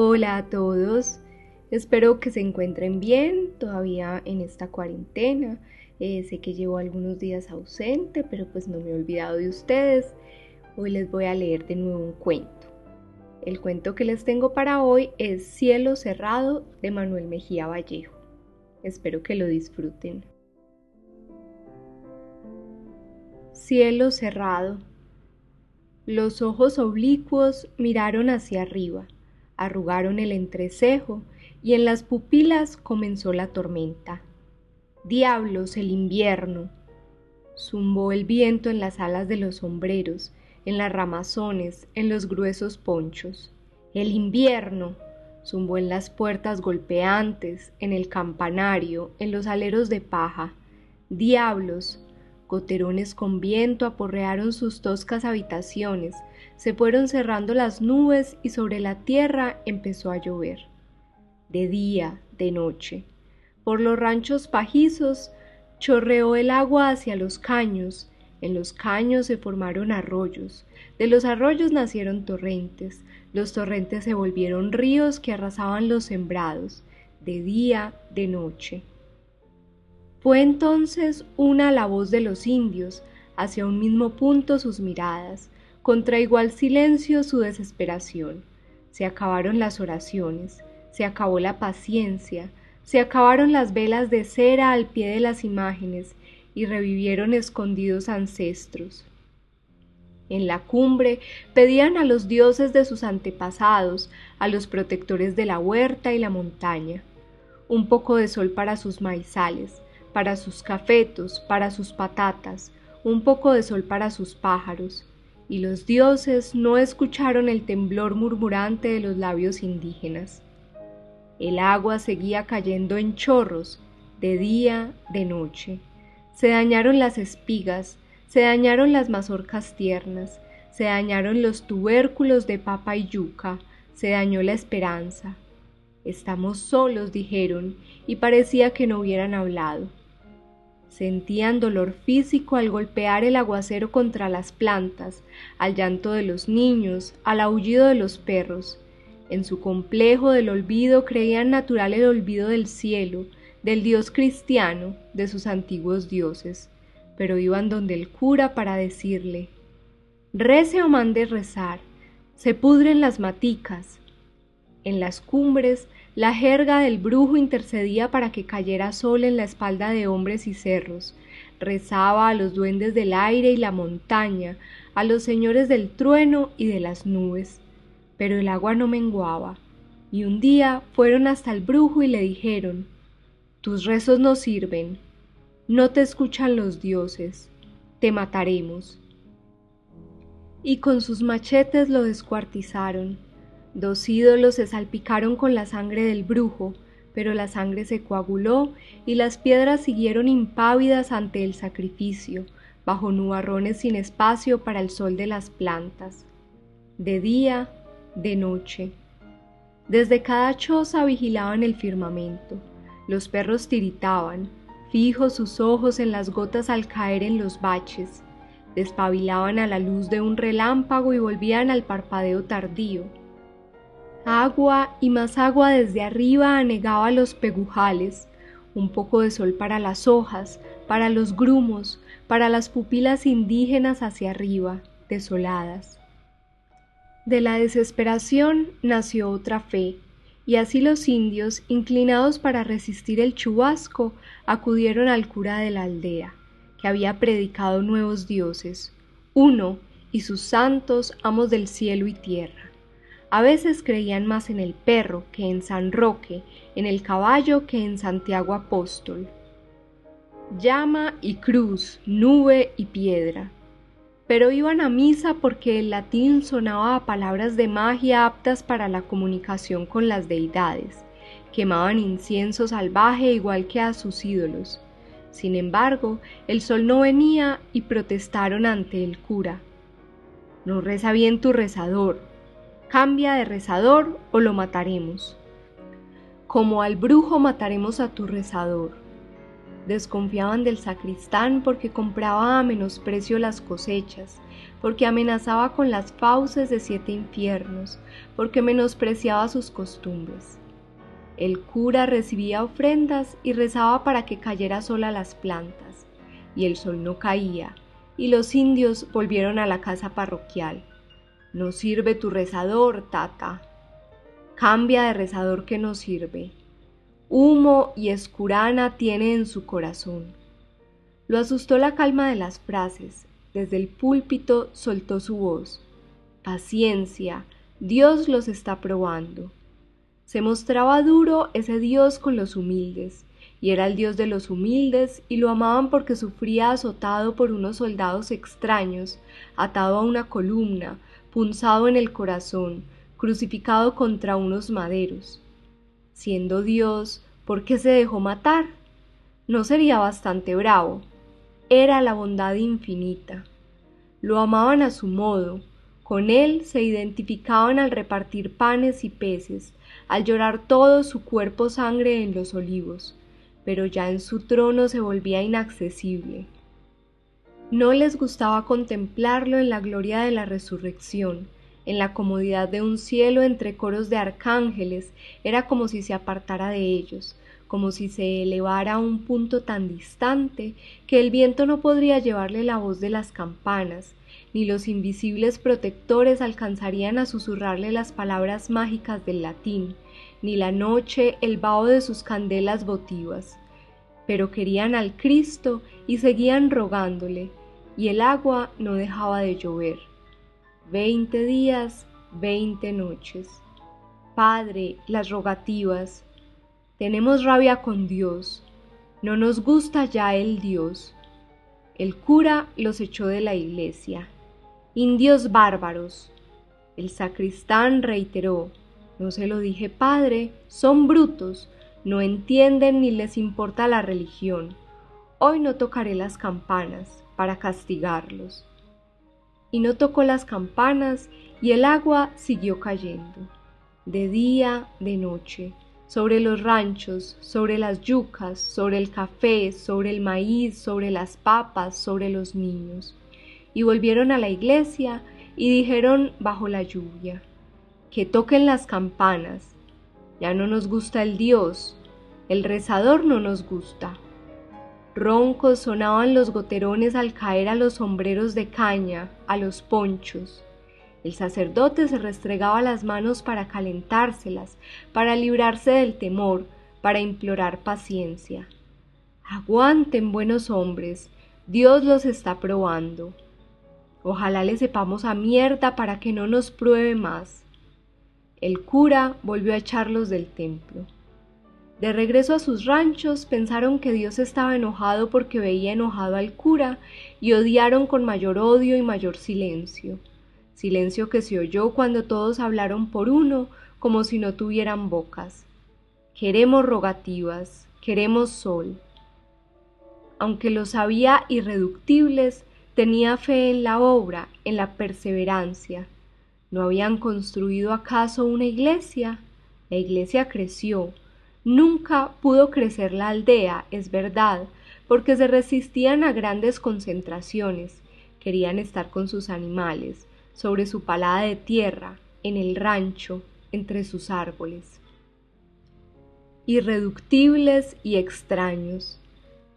Hola a todos, espero que se encuentren bien todavía en esta cuarentena. Eh, sé que llevo algunos días ausente, pero pues no me he olvidado de ustedes. Hoy les voy a leer de nuevo un cuento. El cuento que les tengo para hoy es Cielo Cerrado de Manuel Mejía Vallejo. Espero que lo disfruten. Cielo cerrado. Los ojos oblicuos miraron hacia arriba arrugaron el entrecejo y en las pupilas comenzó la tormenta. Diablos, el invierno. Zumbó el viento en las alas de los sombreros, en las ramazones, en los gruesos ponchos. El invierno. Zumbó en las puertas golpeantes, en el campanario, en los aleros de paja. Diablos, Goterones con viento aporrearon sus toscas habitaciones, se fueron cerrando las nubes y sobre la tierra empezó a llover. De día, de noche. Por los ranchos pajizos chorreó el agua hacia los caños, en los caños se formaron arroyos, de los arroyos nacieron torrentes, los torrentes se volvieron ríos que arrasaban los sembrados, de día, de noche. Fue entonces una la voz de los indios, hacia un mismo punto sus miradas, contra igual silencio su desesperación. Se acabaron las oraciones, se acabó la paciencia, se acabaron las velas de cera al pie de las imágenes y revivieron escondidos ancestros. En la cumbre pedían a los dioses de sus antepasados, a los protectores de la huerta y la montaña, un poco de sol para sus maizales, para sus cafetos, para sus patatas, un poco de sol para sus pájaros, y los dioses no escucharon el temblor murmurante de los labios indígenas. El agua seguía cayendo en chorros, de día, de noche. Se dañaron las espigas, se dañaron las mazorcas tiernas, se dañaron los tubérculos de papa y yuca, se dañó la esperanza. Estamos solos, dijeron, y parecía que no hubieran hablado. Sentían dolor físico al golpear el aguacero contra las plantas, al llanto de los niños, al aullido de los perros. En su complejo del olvido creían natural el olvido del cielo, del Dios cristiano, de sus antiguos dioses, pero iban donde el cura para decirle, Rece o mande rezar, se pudren las maticas. En las cumbres la jerga del brujo intercedía para que cayera sol en la espalda de hombres y cerros, rezaba a los duendes del aire y la montaña, a los señores del trueno y de las nubes. Pero el agua no menguaba, y un día fueron hasta el brujo y le dijeron Tus rezos no sirven, no te escuchan los dioses, te mataremos. Y con sus machetes lo descuartizaron Dos ídolos se salpicaron con la sangre del brujo, pero la sangre se coaguló y las piedras siguieron impávidas ante el sacrificio, bajo nubarrones sin espacio para el sol de las plantas. De día, de noche. Desde cada choza vigilaban el firmamento. Los perros tiritaban, fijos sus ojos en las gotas al caer en los baches. Despabilaban a la luz de un relámpago y volvían al parpadeo tardío Agua y más agua desde arriba anegaba los pegujales, un poco de sol para las hojas, para los grumos, para las pupilas indígenas hacia arriba, desoladas. De la desesperación nació otra fe, y así los indios, inclinados para resistir el chubasco, acudieron al cura de la aldea, que había predicado nuevos dioses, uno y sus santos amos del cielo y tierra. A veces creían más en el perro que en San Roque, en el caballo que en Santiago Apóstol. llama y cruz, nube y piedra. Pero iban a misa porque el latín sonaba palabras de magia aptas para la comunicación con las deidades. Quemaban incienso salvaje igual que a sus ídolos. Sin embargo, el sol no venía y protestaron ante el cura. No reza bien tu rezador. Cambia de rezador o lo mataremos. Como al brujo mataremos a tu rezador. Desconfiaban del sacristán porque compraba a menosprecio las cosechas, porque amenazaba con las fauces de siete infiernos, porque menospreciaba sus costumbres. El cura recibía ofrendas y rezaba para que cayera sola las plantas, y el sol no caía, y los indios volvieron a la casa parroquial. No sirve tu rezador, tata. Cambia de rezador que no sirve humo y escurana tiene en su corazón. Lo asustó la calma de las frases. Desde el púlpito soltó su voz. Paciencia, Dios los está probando. Se mostraba duro ese Dios con los humildes, y era el Dios de los humildes, y lo amaban porque sufría azotado por unos soldados extraños, atado a una columna, punzado en el corazón, crucificado contra unos maderos siendo Dios, ¿por qué se dejó matar? ¿No sería bastante bravo? Era la bondad infinita. Lo amaban a su modo, con él se identificaban al repartir panes y peces, al llorar todo su cuerpo sangre en los olivos, pero ya en su trono se volvía inaccesible. No les gustaba contemplarlo en la gloria de la resurrección, en la comodidad de un cielo entre coros de arcángeles, era como si se apartara de ellos, como si se elevara a un punto tan distante que el viento no podría llevarle la voz de las campanas, ni los invisibles protectores alcanzarían a susurrarle las palabras mágicas del latín, ni la noche el vaho de sus candelas votivas. Pero querían al Cristo y seguían rogándole, y el agua no dejaba de llover. Veinte días, veinte noches. Padre, las rogativas. Tenemos rabia con Dios. No nos gusta ya el Dios. El cura los echó de la iglesia. Indios bárbaros. El sacristán reiteró, no se lo dije padre, son brutos, no entienden ni les importa la religión. Hoy no tocaré las campanas para castigarlos y no tocó las campanas y el agua siguió cayendo, de día, de noche, sobre los ranchos, sobre las yucas, sobre el café, sobre el maíz, sobre las papas, sobre los niños. Y volvieron a la iglesia y dijeron bajo la lluvia, que toquen las campanas. Ya no nos gusta el Dios, el rezador no nos gusta. Roncos sonaban los goterones al caer a los sombreros de caña, a los ponchos. El sacerdote se restregaba las manos para calentárselas, para librarse del temor, para implorar paciencia. Aguanten, buenos hombres, Dios los está probando. Ojalá le sepamos a mierda para que no nos pruebe más. El cura volvió a echarlos del templo. De regreso a sus ranchos, pensaron que Dios estaba enojado porque veía enojado al cura y odiaron con mayor odio y mayor silencio. Silencio que se oyó cuando todos hablaron por uno, como si no tuvieran bocas. Queremos rogativas, queremos sol. Aunque los sabía irreductibles, tenía fe en la obra, en la perseverancia. ¿No habían construido acaso una iglesia? La iglesia creció, Nunca pudo crecer la aldea, es verdad, porque se resistían a grandes concentraciones, querían estar con sus animales, sobre su palada de tierra, en el rancho, entre sus árboles. Irreductibles y extraños.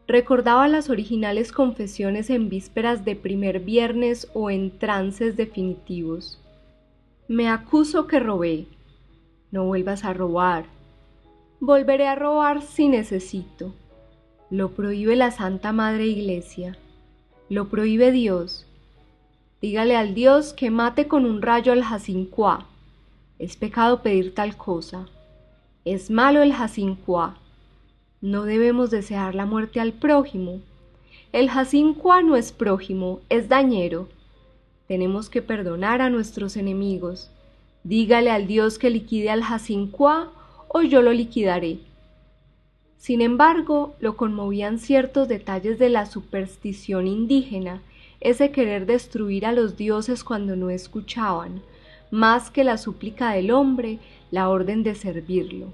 Recordaba las originales confesiones en vísperas de primer viernes o en trances definitivos. Me acuso que robé. No vuelvas a robar Volveré a robar si necesito. Lo prohíbe la Santa Madre Iglesia. Lo prohíbe Dios. Dígale al Dios que mate con un rayo al jacincuá. Es pecado pedir tal cosa. Es malo el jacincuá. No debemos desear la muerte al prójimo. El jacincuá no es prójimo, es dañero. Tenemos que perdonar a nuestros enemigos. Dígale al Dios que liquide al jacincuá o yo lo liquidaré. Sin embargo, lo conmovían ciertos detalles de la superstición indígena, ese querer destruir a los dioses cuando no escuchaban, más que la súplica del hombre, la orden de servirlo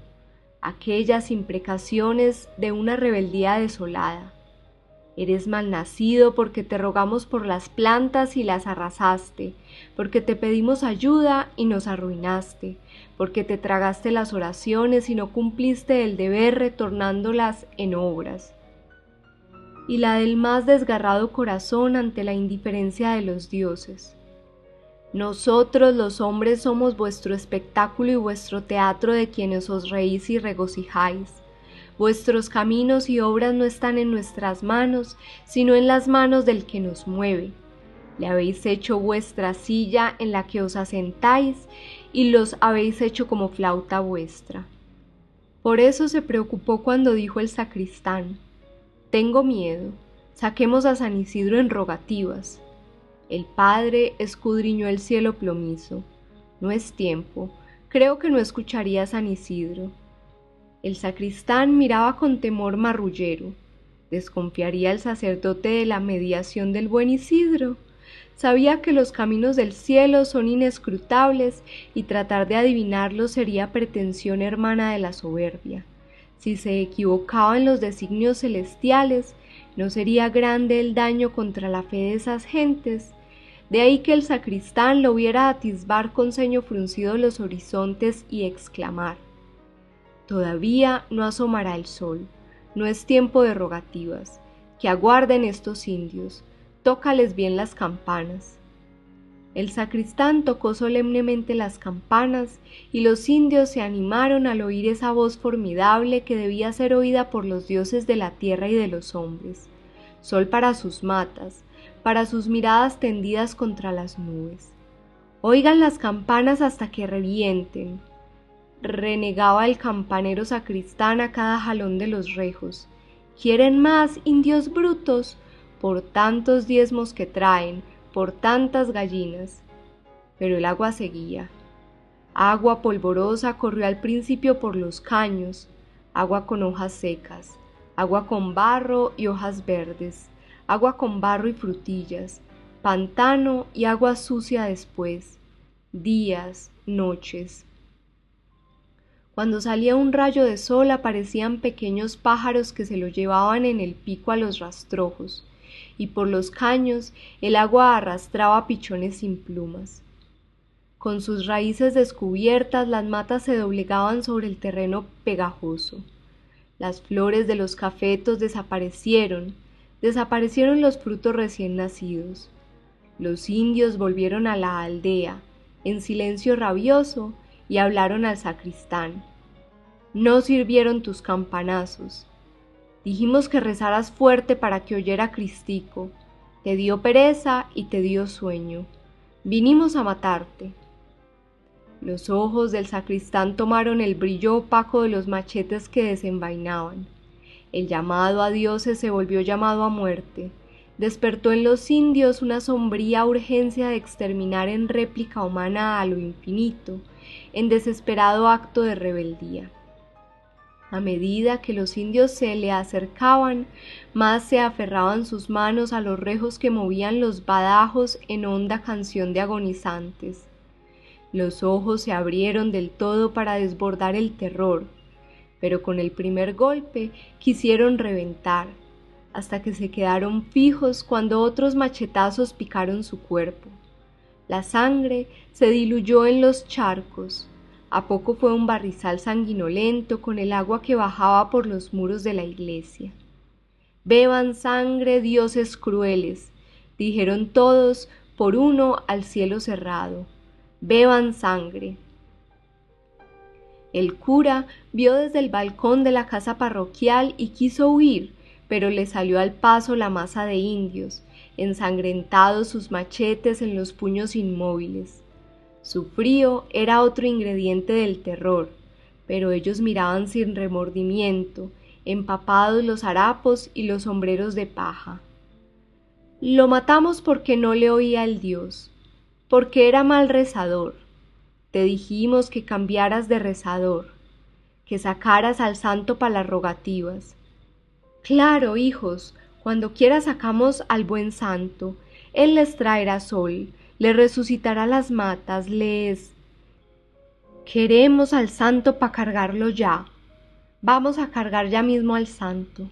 aquellas imprecaciones de una rebeldía desolada. Eres malnacido porque te rogamos por las plantas y las arrasaste, porque te pedimos ayuda y nos arruinaste, porque te tragaste las oraciones y no cumpliste el deber retornándolas en obras. Y la del más desgarrado corazón ante la indiferencia de los dioses. Nosotros los hombres somos vuestro espectáculo y vuestro teatro de quienes os reís y regocijáis. Vuestros caminos y obras no están en nuestras manos, sino en las manos del que nos mueve. Le habéis hecho vuestra silla en la que os asentáis y los habéis hecho como flauta vuestra. Por eso se preocupó cuando dijo el sacristán, Tengo miedo, saquemos a San Isidro en rogativas. El Padre escudriñó el cielo plomizo. No es tiempo. Creo que no escucharía a San Isidro. El sacristán miraba con temor marrullero. ¿Desconfiaría el sacerdote de la mediación del buen Isidro? Sabía que los caminos del cielo son inescrutables y tratar de adivinarlos sería pretensión hermana de la soberbia. Si se equivocaba en los designios celestiales, ¿no sería grande el daño contra la fe de esas gentes? De ahí que el sacristán lo viera atisbar con ceño fruncido los horizontes y exclamar Todavía no asomará el sol, no es tiempo de rogativas, que aguarden estos indios, tócales bien las campanas. El sacristán tocó solemnemente las campanas y los indios se animaron al oír esa voz formidable que debía ser oída por los dioses de la tierra y de los hombres. Sol para sus matas, para sus miradas tendidas contra las nubes. Oigan las campanas hasta que revienten. Renegaba el campanero sacristán a cada jalón de los rejos. ¿Quieren más, indios brutos? Por tantos diezmos que traen, por tantas gallinas. Pero el agua seguía. Agua polvorosa corrió al principio por los caños, agua con hojas secas, agua con barro y hojas verdes, agua con barro y frutillas, pantano y agua sucia después, días, noches. Cuando salía un rayo de sol aparecían pequeños pájaros que se lo llevaban en el pico a los rastrojos, y por los caños el agua arrastraba pichones sin plumas. Con sus raíces descubiertas las matas se doblegaban sobre el terreno pegajoso. Las flores de los cafetos desaparecieron, desaparecieron los frutos recién nacidos. Los indios volvieron a la aldea, en silencio rabioso, y hablaron al sacristán. No sirvieron tus campanazos. Dijimos que rezaras fuerte para que oyera Cristico. Te dio pereza y te dio sueño. Vinimos a matarte. Los ojos del sacristán tomaron el brillo opaco de los machetes que desenvainaban. El llamado a dioses se volvió llamado a muerte. Despertó en los indios una sombría urgencia de exterminar en réplica humana a lo infinito, en desesperado acto de rebeldía. A medida que los indios se le acercaban, más se aferraban sus manos a los rejos que movían los badajos en honda canción de agonizantes. Los ojos se abrieron del todo para desbordar el terror, pero con el primer golpe quisieron reventar, hasta que se quedaron fijos cuando otros machetazos picaron su cuerpo. La sangre se diluyó en los charcos. A poco fue un barrizal sanguinolento con el agua que bajaba por los muros de la iglesia. Beban sangre, dioses crueles, dijeron todos por uno al cielo cerrado. Beban sangre. El cura vio desde el balcón de la casa parroquial y quiso huir, pero le salió al paso la masa de indios, ensangrentados sus machetes en los puños inmóviles. Su frío era otro ingrediente del terror, pero ellos miraban sin remordimiento, empapados los harapos y los sombreros de paja. Lo matamos porque no le oía el Dios, porque era mal rezador. Te dijimos que cambiaras de rezador, que sacaras al santo para las rogativas. Claro, hijos, cuando quiera sacamos al buen santo, él les traerá sol, les resucitará las matas, les... Queremos al santo para cargarlo ya. Vamos a cargar ya mismo al santo.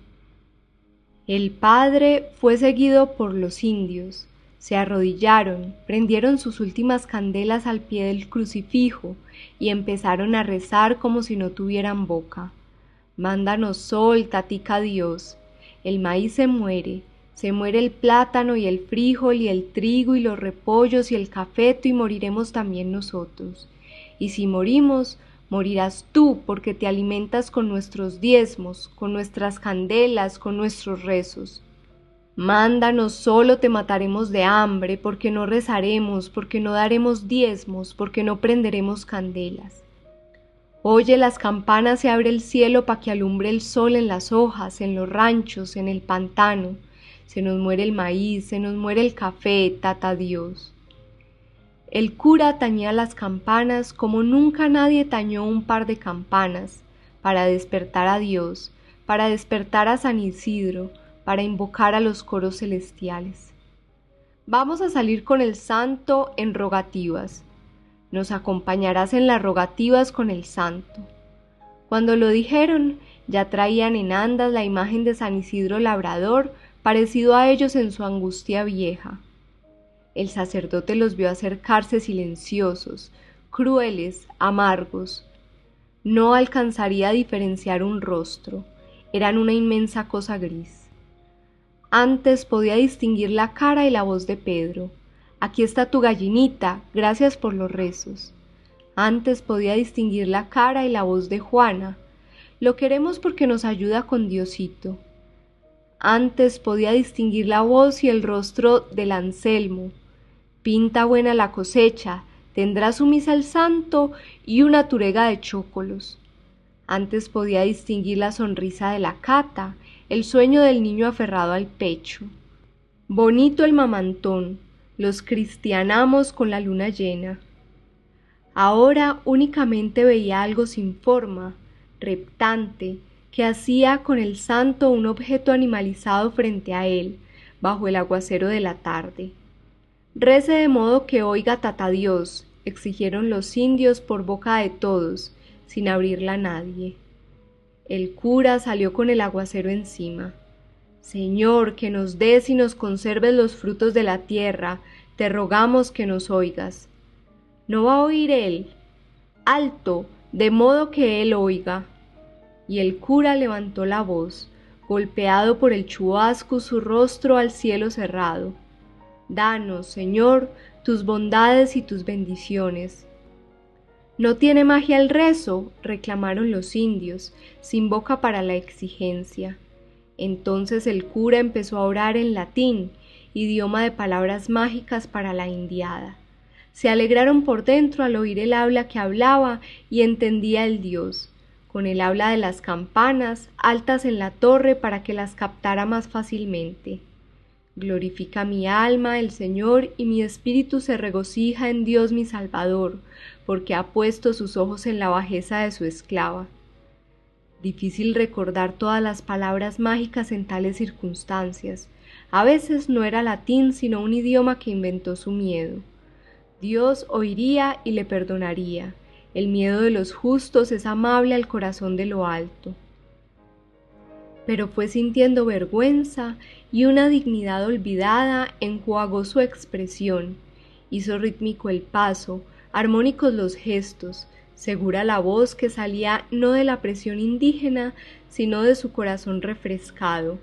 El padre fue seguido por los indios. Se arrodillaron, prendieron sus últimas candelas al pie del crucifijo y empezaron a rezar como si no tuvieran boca. Mándanos sol, tatica Dios. El maíz se muere, se muere el plátano y el frijol y el trigo y los repollos y el cafeto y moriremos también nosotros. Y si morimos, Morirás tú porque te alimentas con nuestros diezmos, con nuestras candelas, con nuestros rezos. Mándanos, solo te mataremos de hambre, porque no rezaremos, porque no daremos diezmos, porque no prenderemos candelas. Oye las campanas y abre el cielo para que alumbre el sol en las hojas, en los ranchos, en el pantano. Se nos muere el maíz, se nos muere el café, tata Dios. El cura tañía las campanas como nunca nadie tañó un par de campanas, para despertar a Dios, para despertar a San Isidro, para invocar a los coros celestiales. Vamos a salir con el santo en rogativas. Nos acompañarás en las rogativas con el santo. Cuando lo dijeron, ya traían en andas la imagen de San Isidro Labrador, parecido a ellos en su angustia vieja. El sacerdote los vio acercarse silenciosos, crueles, amargos. No alcanzaría a diferenciar un rostro, eran una inmensa cosa gris. Antes podía distinguir la cara y la voz de Pedro. Aquí está tu gallinita, gracias por los rezos. Antes podía distinguir la cara y la voz de Juana. Lo queremos porque nos ayuda con Diosito. Antes podía distinguir la voz y el rostro del Anselmo, Pinta buena la cosecha, tendrá su misa el santo y una turega de chócolos. Antes podía distinguir la sonrisa de la cata, el sueño del niño aferrado al pecho. Bonito el mamantón, los cristianamos con la luna llena. Ahora únicamente veía algo sin forma, reptante, que hacía con el santo un objeto animalizado frente a él, bajo el aguacero de la tarde. Rece de modo que oiga tata Dios, exigieron los indios por boca de todos, sin abrirla a nadie. El cura salió con el aguacero encima. Señor, que nos des y nos conserves los frutos de la tierra, te rogamos que nos oigas. No va a oír él. Alto, de modo que él oiga. Y el cura levantó la voz, golpeado por el chubasco su rostro al cielo cerrado. Danos, Señor, tus bondades y tus bendiciones. No tiene magia el rezo, reclamaron los indios, sin boca para la exigencia. Entonces el cura empezó a orar en latín, idioma de palabras mágicas para la indiada. Se alegraron por dentro al oír el habla que hablaba y entendía el Dios, con el habla de las campanas altas en la torre para que las captara más fácilmente. Glorifica mi alma el Señor y mi espíritu se regocija en Dios mi Salvador, porque ha puesto sus ojos en la bajeza de su esclava. Difícil recordar todas las palabras mágicas en tales circunstancias. A veces no era latín, sino un idioma que inventó su miedo. Dios oiría y le perdonaría. El miedo de los justos es amable al corazón de lo alto pero fue sintiendo vergüenza y una dignidad olvidada enjuagó su expresión, hizo rítmico el paso, armónicos los gestos, segura la voz que salía no de la presión indígena, sino de su corazón refrescado,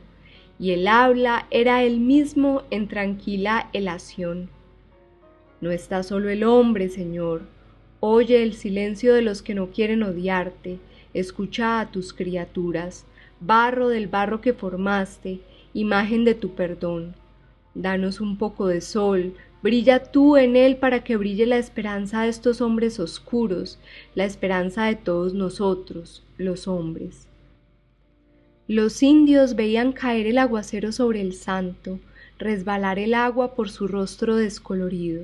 y el habla era él mismo en tranquila elación. No está solo el hombre, Señor, oye el silencio de los que no quieren odiarte, escucha a tus criaturas, barro del barro que formaste, imagen de tu perdón. Danos un poco de sol, brilla tú en él para que brille la esperanza de estos hombres oscuros, la esperanza de todos nosotros, los hombres. Los indios veían caer el aguacero sobre el santo, resbalar el agua por su rostro descolorido.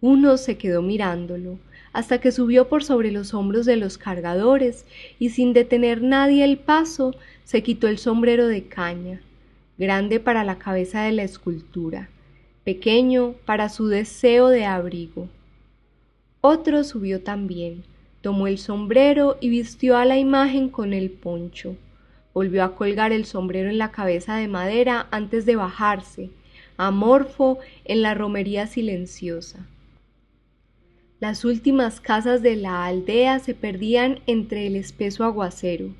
Uno se quedó mirándolo, hasta que subió por sobre los hombros de los cargadores y sin detener nadie el paso, se quitó el sombrero de caña, grande para la cabeza de la escultura, pequeño para su deseo de abrigo. Otro subió también, tomó el sombrero y vistió a la imagen con el poncho. Volvió a colgar el sombrero en la cabeza de madera antes de bajarse, amorfo en la romería silenciosa. Las últimas casas de la aldea se perdían entre el espeso aguacero.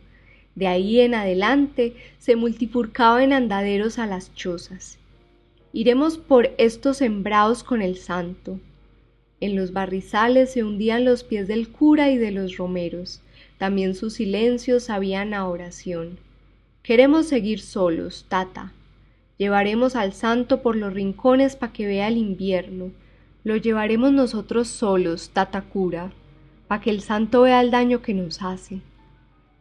De ahí en adelante se multifurcaban andaderos a las chozas. Iremos por estos sembrados con el santo. En los barrizales se hundían los pies del cura y de los romeros. También sus silencios sabían a oración. Queremos seguir solos, tata. Llevaremos al santo por los rincones para que vea el invierno. Lo llevaremos nosotros solos, tata cura, para que el santo vea el daño que nos hace.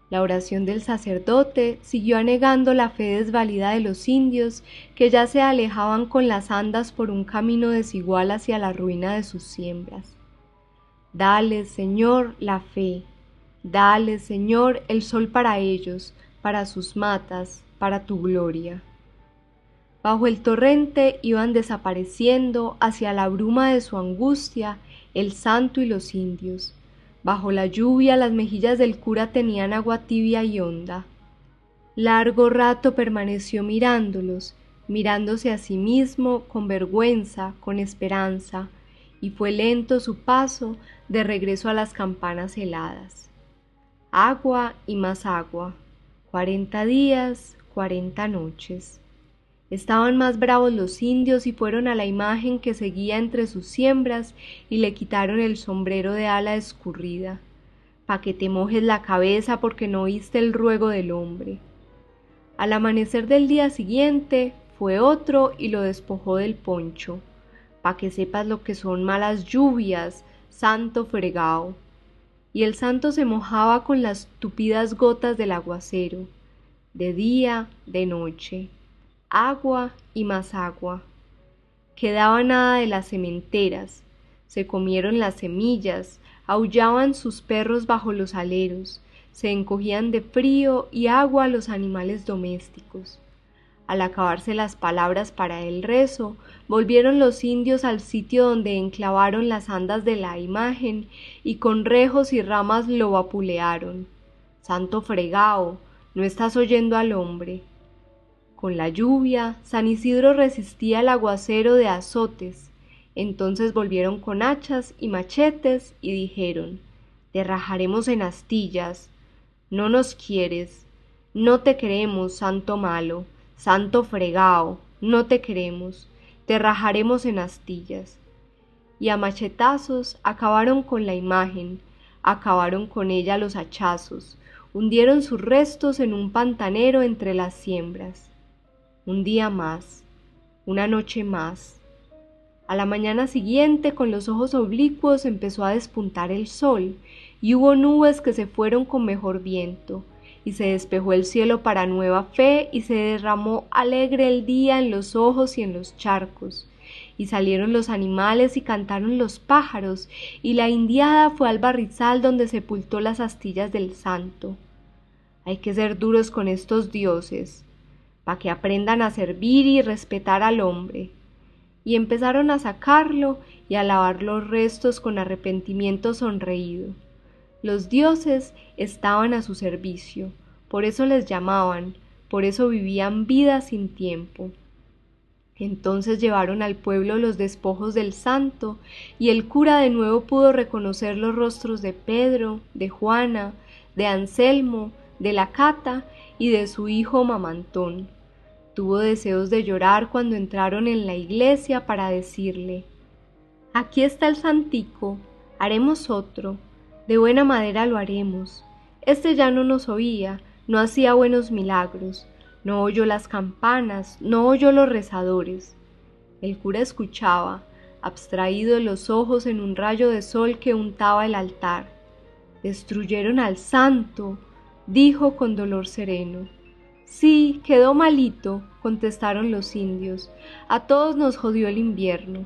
La oración del sacerdote siguió anegando la fe desvalida de los indios que ya se alejaban con las andas por un camino desigual hacia la ruina de sus siembras. Dale, Señor, la fe. Dale, Señor, el sol para ellos, para sus matas, para tu gloria. Bajo el torrente iban desapareciendo hacia la bruma de su angustia el santo y los indios Bajo la lluvia las mejillas del cura tenían agua tibia y honda. Largo rato permaneció mirándolos, mirándose a sí mismo con vergüenza, con esperanza, y fue lento su paso de regreso a las campanas heladas. Agua y más agua, cuarenta días, cuarenta noches. Estaban más bravos los indios y fueron a la imagen que seguía entre sus siembras y le quitaron el sombrero de ala escurrida, pa' que te mojes la cabeza porque no oíste el ruego del hombre. Al amanecer del día siguiente fue otro y lo despojó del poncho, pa' que sepas lo que son malas lluvias, santo fregao. Y el santo se mojaba con las tupidas gotas del aguacero, de día, de noche agua y más agua. Quedaba nada de las sementeras, se comieron las semillas, aullaban sus perros bajo los aleros, se encogían de frío y agua los animales domésticos. Al acabarse las palabras para el rezo, volvieron los indios al sitio donde enclavaron las andas de la imagen y con rejos y ramas lo vapulearon. Santo fregao, no estás oyendo al hombre. Con la lluvia, San Isidro resistía el aguacero de azotes. Entonces volvieron con hachas y machetes y dijeron, Te rajaremos en astillas. No nos quieres. No te queremos, santo malo, santo fregao, no te queremos. Te rajaremos en astillas. Y a machetazos acabaron con la imagen, acabaron con ella los hachazos, hundieron sus restos en un pantanero entre las siembras un día más, una noche más. A la mañana siguiente, con los ojos oblicuos, empezó a despuntar el sol, y hubo nubes que se fueron con mejor viento, y se despejó el cielo para nueva fe, y se derramó alegre el día en los ojos y en los charcos, y salieron los animales y cantaron los pájaros, y la indiada fue al barrizal donde sepultó las astillas del santo. Hay que ser duros con estos dioses, para que aprendan a servir y respetar al hombre. Y empezaron a sacarlo y a lavar los restos con arrepentimiento sonreído. Los dioses estaban a su servicio, por eso les llamaban, por eso vivían vida sin tiempo. Entonces llevaron al pueblo los despojos del santo, y el cura de nuevo pudo reconocer los rostros de Pedro, de Juana, de Anselmo, de la Cata y de su hijo Mamantón. Tuvo deseos de llorar cuando entraron en la iglesia para decirle Aquí está el santico, haremos otro, de buena madera lo haremos. Este ya no nos oía, no hacía buenos milagros, no oyó las campanas, no oyó los rezadores. El cura escuchaba, abstraído los ojos en un rayo de sol que untaba el altar. Destruyeron al santo, dijo con dolor sereno. Sí, quedó malito, contestaron los indios. A todos nos jodió el invierno.